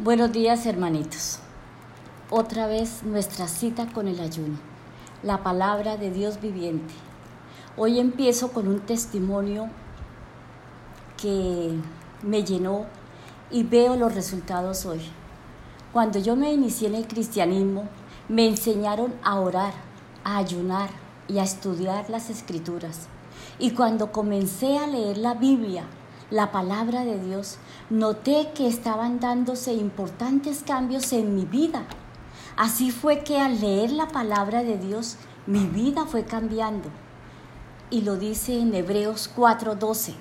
Buenos días hermanitos. Otra vez nuestra cita con el ayuno, la palabra de Dios viviente. Hoy empiezo con un testimonio que me llenó y veo los resultados hoy. Cuando yo me inicié en el cristianismo, me enseñaron a orar, a ayunar y a estudiar las escrituras. Y cuando comencé a leer la Biblia, la palabra de Dios, noté que estaban dándose importantes cambios en mi vida. Así fue que al leer la palabra de Dios, mi vida fue cambiando. Y lo dice en Hebreos 4:12,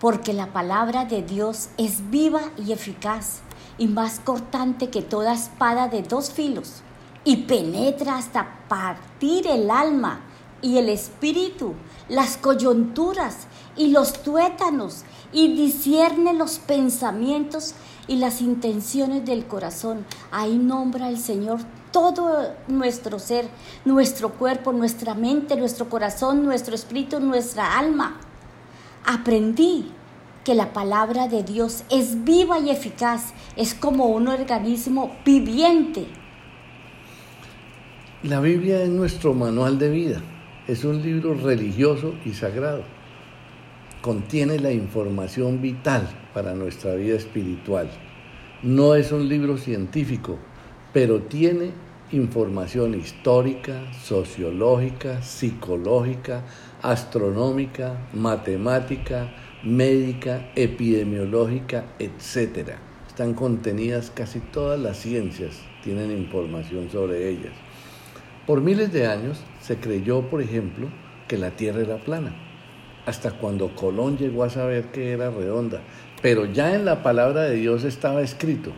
porque la palabra de Dios es viva y eficaz y más cortante que toda espada de dos filos y penetra hasta partir el alma y el espíritu, las coyunturas y los tuétanos y discierne los pensamientos y las intenciones del corazón. Ahí nombra el Señor todo nuestro ser, nuestro cuerpo, nuestra mente, nuestro corazón, nuestro espíritu, nuestra alma. Aprendí que la palabra de Dios es viva y eficaz, es como un organismo viviente. La Biblia es nuestro manual de vida, es un libro religioso y sagrado contiene la información vital para nuestra vida espiritual. No es un libro científico, pero tiene información histórica, sociológica, psicológica, astronómica, matemática, médica, epidemiológica, etc. Están contenidas casi todas las ciencias, tienen información sobre ellas. Por miles de años se creyó, por ejemplo, que la Tierra era plana hasta cuando Colón llegó a saber que era redonda. Pero ya en la palabra de Dios estaba escrito,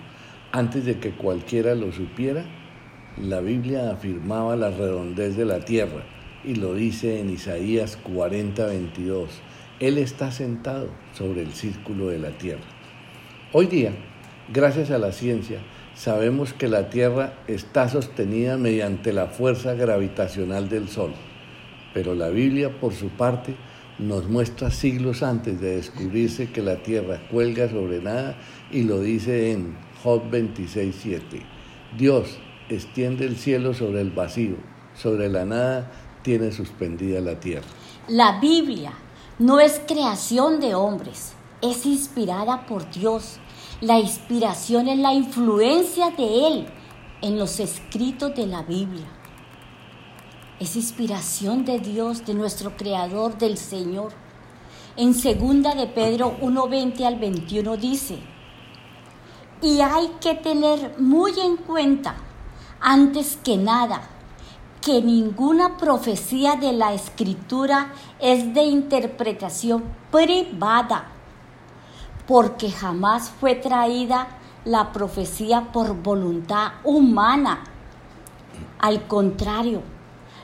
antes de que cualquiera lo supiera, la Biblia afirmaba la redondez de la tierra y lo dice en Isaías 40, 22. Él está sentado sobre el círculo de la tierra. Hoy día, gracias a la ciencia, sabemos que la tierra está sostenida mediante la fuerza gravitacional del Sol. Pero la Biblia, por su parte, nos muestra siglos antes de descubrirse que la tierra cuelga sobre nada y lo dice en Job 26.7. Dios extiende el cielo sobre el vacío, sobre la nada tiene suspendida la tierra. La Biblia no es creación de hombres, es inspirada por Dios. La inspiración es la influencia de Él en los escritos de la Biblia es inspiración de Dios, de nuestro Creador, del Señor. En segunda de Pedro 1:20 al 21 dice, y hay que tener muy en cuenta, antes que nada, que ninguna profecía de la Escritura es de interpretación privada, porque jamás fue traída la profecía por voluntad humana. Al contrario,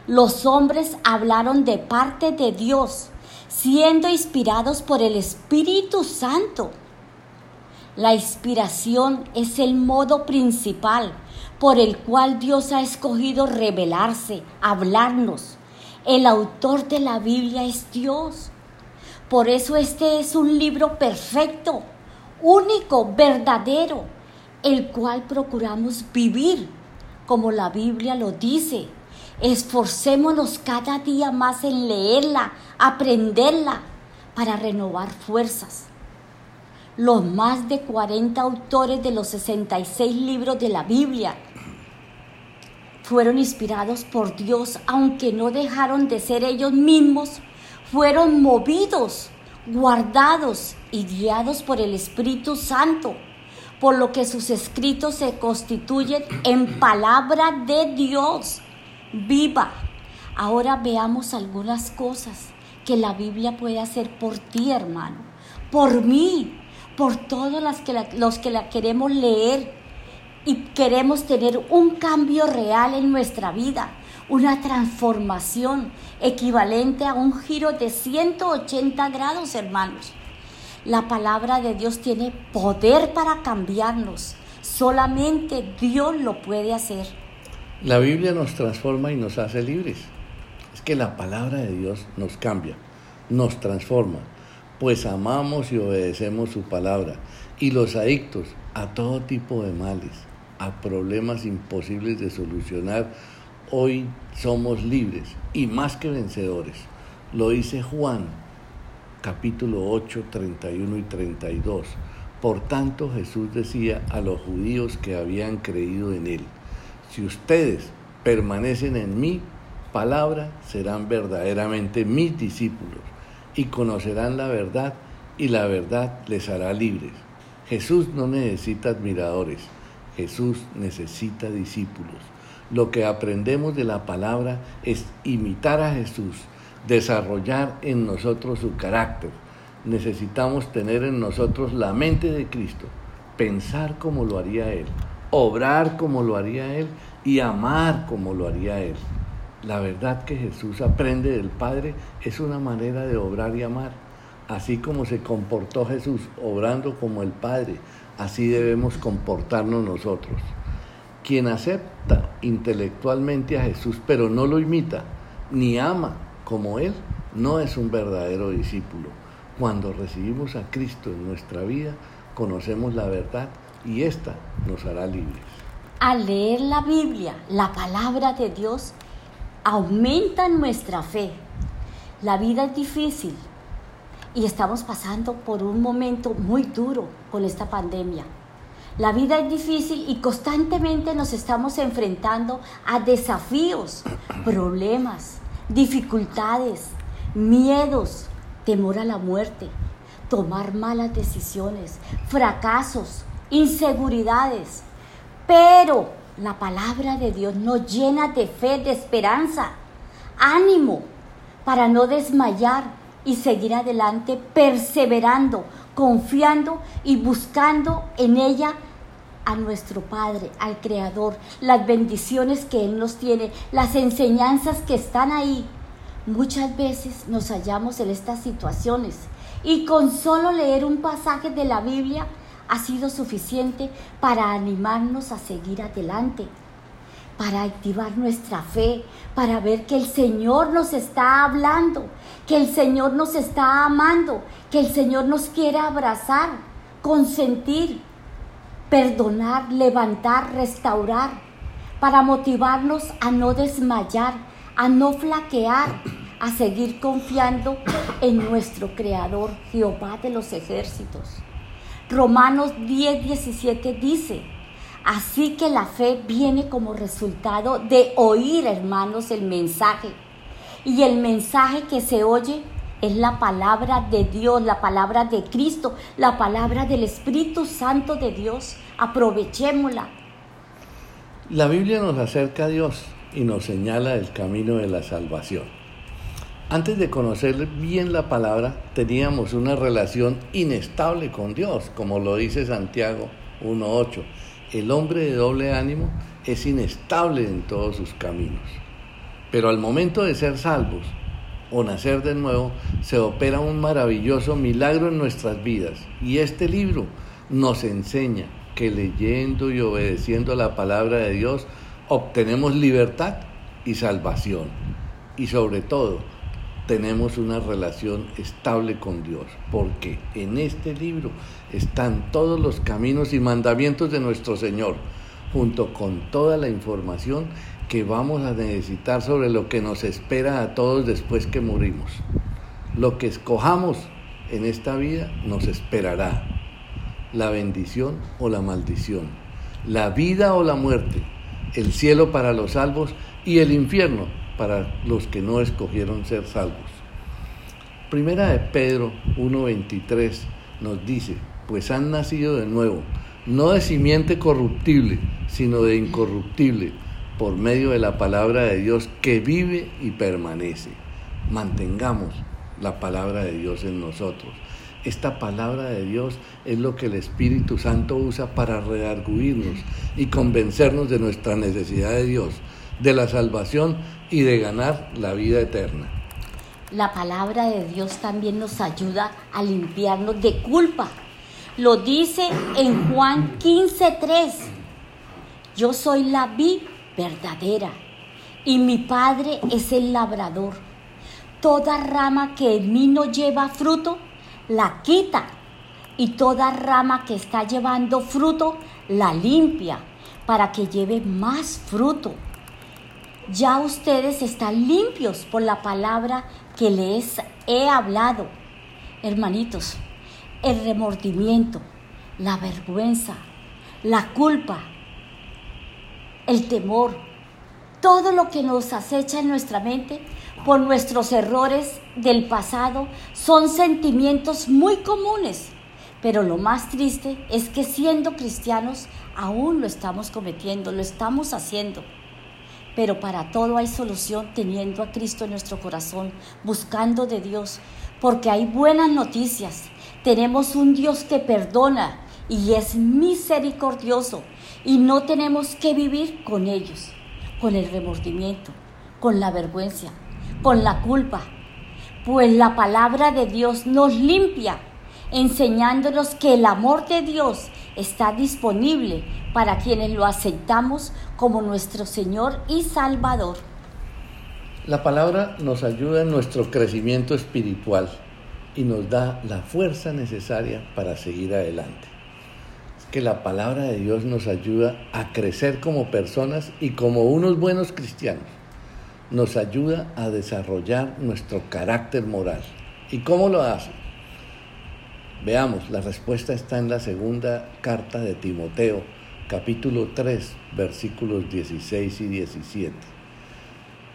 los hombres hablaron de parte de Dios, siendo inspirados por el Espíritu Santo. La inspiración es el modo principal por el cual Dios ha escogido revelarse, hablarnos. El autor de la Biblia es Dios. Por eso este es un libro perfecto, único, verdadero, el cual procuramos vivir como la Biblia lo dice Esforcémonos cada día más en leerla, aprenderla, para renovar fuerzas. Los más de 40 autores de los 66 libros de la Biblia fueron inspirados por Dios, aunque no dejaron de ser ellos mismos, fueron movidos, guardados y guiados por el Espíritu Santo, por lo que sus escritos se constituyen en palabra de Dios viva. Ahora veamos algunas cosas que la Biblia puede hacer por ti, hermano, por mí, por todos los que la, los que la queremos leer y queremos tener un cambio real en nuestra vida, una transformación equivalente a un giro de 180 grados, hermanos. La palabra de Dios tiene poder para cambiarnos. Solamente Dios lo puede hacer. La Biblia nos transforma y nos hace libres. Es que la palabra de Dios nos cambia, nos transforma, pues amamos y obedecemos su palabra. y los adictos a todo tipo de males, a problemas imposibles de solucionar, hoy somos libres y más que vencedores. Lo dice Juan, capítulo 8, 31 y 32. Por tanto Jesús decía a los judíos que habían creído en él, si ustedes permanecen en mi palabra, serán verdaderamente mis discípulos y conocerán la verdad y la verdad les hará libres. Jesús no necesita admiradores, Jesús necesita discípulos. Lo que aprendemos de la palabra es imitar a Jesús, desarrollar en nosotros su carácter. Necesitamos tener en nosotros la mente de Cristo, pensar como lo haría Él, obrar como lo haría Él y amar como lo haría Él. La verdad que Jesús aprende del Padre es una manera de obrar y amar. Así como se comportó Jesús obrando como el Padre, así debemos comportarnos nosotros. Quien acepta intelectualmente a Jesús pero no lo imita, ni ama como Él, no es un verdadero discípulo. Cuando recibimos a Cristo en nuestra vida, conocemos la verdad y ésta nos hará libres. Al leer la Biblia, la palabra de Dios, aumenta nuestra fe. La vida es difícil y estamos pasando por un momento muy duro con esta pandemia. La vida es difícil y constantemente nos estamos enfrentando a desafíos, problemas, dificultades, miedos, temor a la muerte, tomar malas decisiones, fracasos, inseguridades. Pero la palabra de Dios nos llena de fe, de esperanza, ánimo para no desmayar y seguir adelante, perseverando, confiando y buscando en ella a nuestro Padre, al Creador, las bendiciones que Él nos tiene, las enseñanzas que están ahí. Muchas veces nos hallamos en estas situaciones y con solo leer un pasaje de la Biblia ha sido suficiente para animarnos a seguir adelante, para activar nuestra fe, para ver que el Señor nos está hablando, que el Señor nos está amando, que el Señor nos quiere abrazar, consentir, perdonar, levantar, restaurar, para motivarnos a no desmayar, a no flaquear, a seguir confiando en nuestro Creador, Jehová de los ejércitos. Romanos 10, 17 dice, así que la fe viene como resultado de oír, hermanos, el mensaje. Y el mensaje que se oye es la palabra de Dios, la palabra de Cristo, la palabra del Espíritu Santo de Dios. Aprovechémosla. La Biblia nos acerca a Dios y nos señala el camino de la salvación. Antes de conocer bien la palabra, teníamos una relación inestable con Dios, como lo dice Santiago 1.8. El hombre de doble ánimo es inestable en todos sus caminos. Pero al momento de ser salvos o nacer de nuevo, se opera un maravilloso milagro en nuestras vidas. Y este libro nos enseña que leyendo y obedeciendo la palabra de Dios, obtenemos libertad y salvación. Y sobre todo, tenemos una relación estable con Dios, porque en este libro están todos los caminos y mandamientos de nuestro Señor, junto con toda la información que vamos a necesitar sobre lo que nos espera a todos después que morimos. Lo que escojamos en esta vida nos esperará, la bendición o la maldición, la vida o la muerte, el cielo para los salvos y el infierno para los que no escogieron ser salvos. Primera de Pedro 1.23 nos dice, pues han nacido de nuevo, no de simiente corruptible, sino de incorruptible, por medio de la palabra de Dios que vive y permanece. Mantengamos la palabra de Dios en nosotros. Esta palabra de Dios es lo que el Espíritu Santo usa para redarguirnos y convencernos de nuestra necesidad de Dios, de la salvación y de ganar la vida eterna. La palabra de Dios también nos ayuda a limpiarnos de culpa. Lo dice en Juan 15:3. Yo soy la vid verdadera y mi Padre es el labrador. Toda rama que en mí no lleva fruto, la quita y toda rama que está llevando fruto la limpia para que lleve más fruto. Ya ustedes están limpios por la palabra que les he hablado. Hermanitos, el remordimiento, la vergüenza, la culpa, el temor, todo lo que nos acecha en nuestra mente por nuestros errores del pasado son sentimientos muy comunes. Pero lo más triste es que siendo cristianos aún lo estamos cometiendo, lo estamos haciendo. Pero para todo hay solución teniendo a Cristo en nuestro corazón, buscando de Dios, porque hay buenas noticias. Tenemos un Dios que perdona y es misericordioso y no tenemos que vivir con ellos, con el remordimiento, con la vergüenza, con la culpa, pues la palabra de Dios nos limpia, enseñándonos que el amor de Dios está disponible para quienes lo aceptamos como nuestro Señor y Salvador. La palabra nos ayuda en nuestro crecimiento espiritual y nos da la fuerza necesaria para seguir adelante. Es que la palabra de Dios nos ayuda a crecer como personas y como unos buenos cristianos nos ayuda a desarrollar nuestro carácter moral. ¿Y cómo lo hace? Veamos, la respuesta está en la segunda carta de Timoteo, capítulo 3, versículos 16 y 17.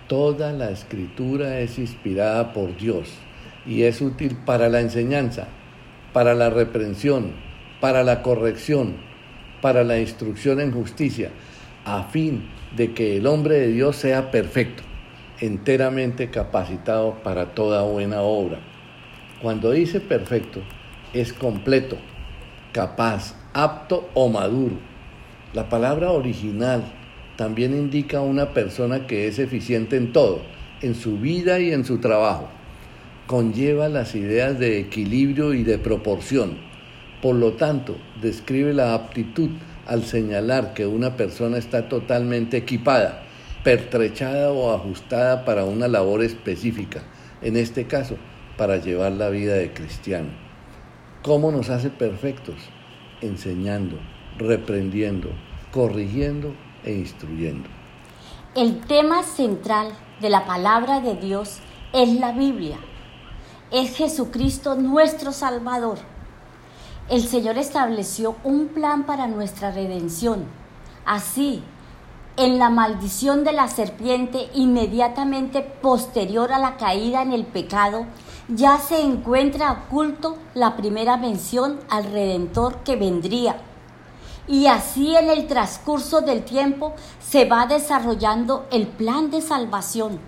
Toda la escritura es inspirada por Dios y es útil para la enseñanza, para la reprensión, para la corrección, para la instrucción en justicia, a fin de que el hombre de Dios sea perfecto enteramente capacitado para toda buena obra. Cuando dice perfecto, es completo, capaz, apto o maduro. La palabra original también indica una persona que es eficiente en todo, en su vida y en su trabajo. Conlleva las ideas de equilibrio y de proporción. Por lo tanto, describe la aptitud al señalar que una persona está totalmente equipada pertrechada o ajustada para una labor específica, en este caso, para llevar la vida de cristiano. ¿Cómo nos hace perfectos? Enseñando, reprendiendo, corrigiendo e instruyendo. El tema central de la palabra de Dios es la Biblia. Es Jesucristo nuestro Salvador. El Señor estableció un plan para nuestra redención. Así, en la maldición de la serpiente inmediatamente posterior a la caída en el pecado, ya se encuentra oculto la primera mención al Redentor que vendría. Y así en el transcurso del tiempo se va desarrollando el plan de salvación.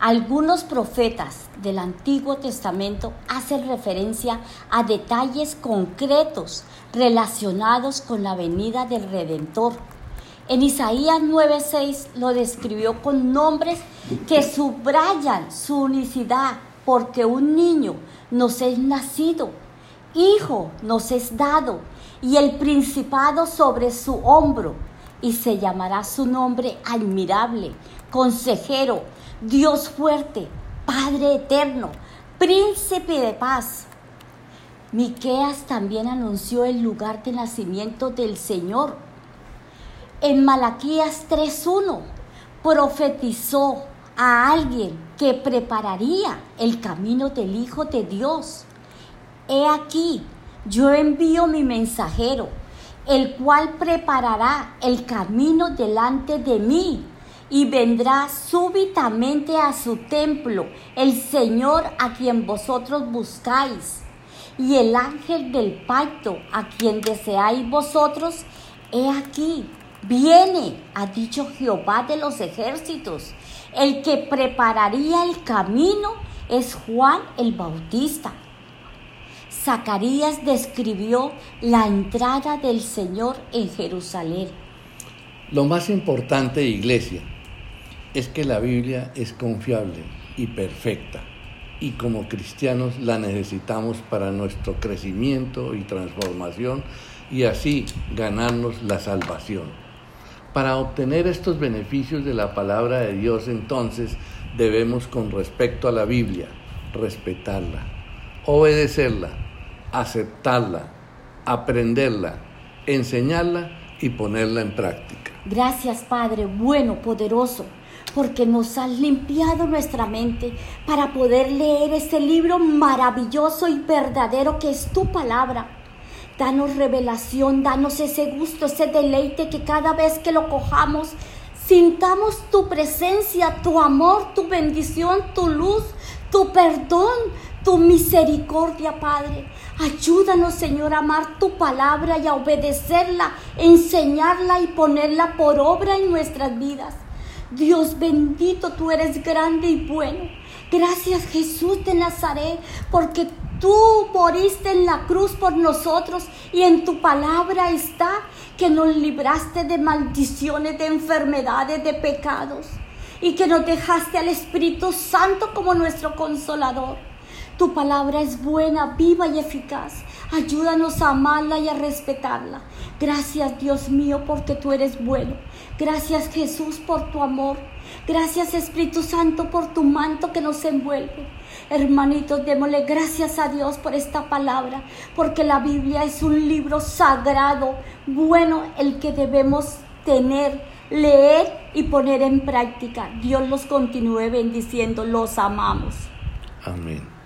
Algunos profetas del Antiguo Testamento hacen referencia a detalles concretos relacionados con la venida del Redentor en Isaías 9:6 lo describió con nombres que subrayan su unicidad, porque un niño nos es nacido, hijo nos es dado, y el principado sobre su hombro, y se llamará su nombre admirable, consejero, Dios fuerte, Padre eterno, príncipe de paz. Miqueas también anunció el lugar de nacimiento del Señor en Malaquías 3.1 profetizó a alguien que prepararía el camino del Hijo de Dios. He aquí, yo envío mi mensajero, el cual preparará el camino delante de mí y vendrá súbitamente a su templo el Señor a quien vosotros buscáis y el ángel del pacto a quien deseáis vosotros, he aquí, Viene, ha dicho Jehová de los ejércitos. El que prepararía el camino es Juan el Bautista. Zacarías describió la entrada del Señor en Jerusalén. Lo más importante, iglesia, es que la Biblia es confiable y perfecta y como cristianos la necesitamos para nuestro crecimiento y transformación y así ganarnos la salvación. Para obtener estos beneficios de la palabra de Dios, entonces, debemos con respecto a la Biblia respetarla, obedecerla, aceptarla, aprenderla, enseñarla y ponerla en práctica. Gracias Padre, bueno, poderoso, porque nos has limpiado nuestra mente para poder leer este libro maravilloso y verdadero que es tu palabra. Danos revelación, danos ese gusto, ese deleite que cada vez que lo cojamos, sintamos tu presencia, tu amor, tu bendición, tu luz, tu perdón, tu misericordia, Padre. Ayúdanos, Señor, a amar tu palabra y a obedecerla, enseñarla y ponerla por obra en nuestras vidas. Dios bendito, tú eres grande y bueno. Gracias Jesús de Nazaret, porque tú moriste en la cruz por nosotros y en tu palabra está que nos libraste de maldiciones, de enfermedades, de pecados y que nos dejaste al Espíritu Santo como nuestro consolador. Tu palabra es buena, viva y eficaz. Ayúdanos a amarla y a respetarla. Gracias Dios mío porque tú eres bueno. Gracias Jesús por tu amor. Gracias Espíritu Santo por tu manto que nos envuelve. Hermanitos, démosle gracias a Dios por esta palabra, porque la Biblia es un libro sagrado, bueno, el que debemos tener leer y poner en práctica. Dios los continúe bendiciendo, los amamos. Amén.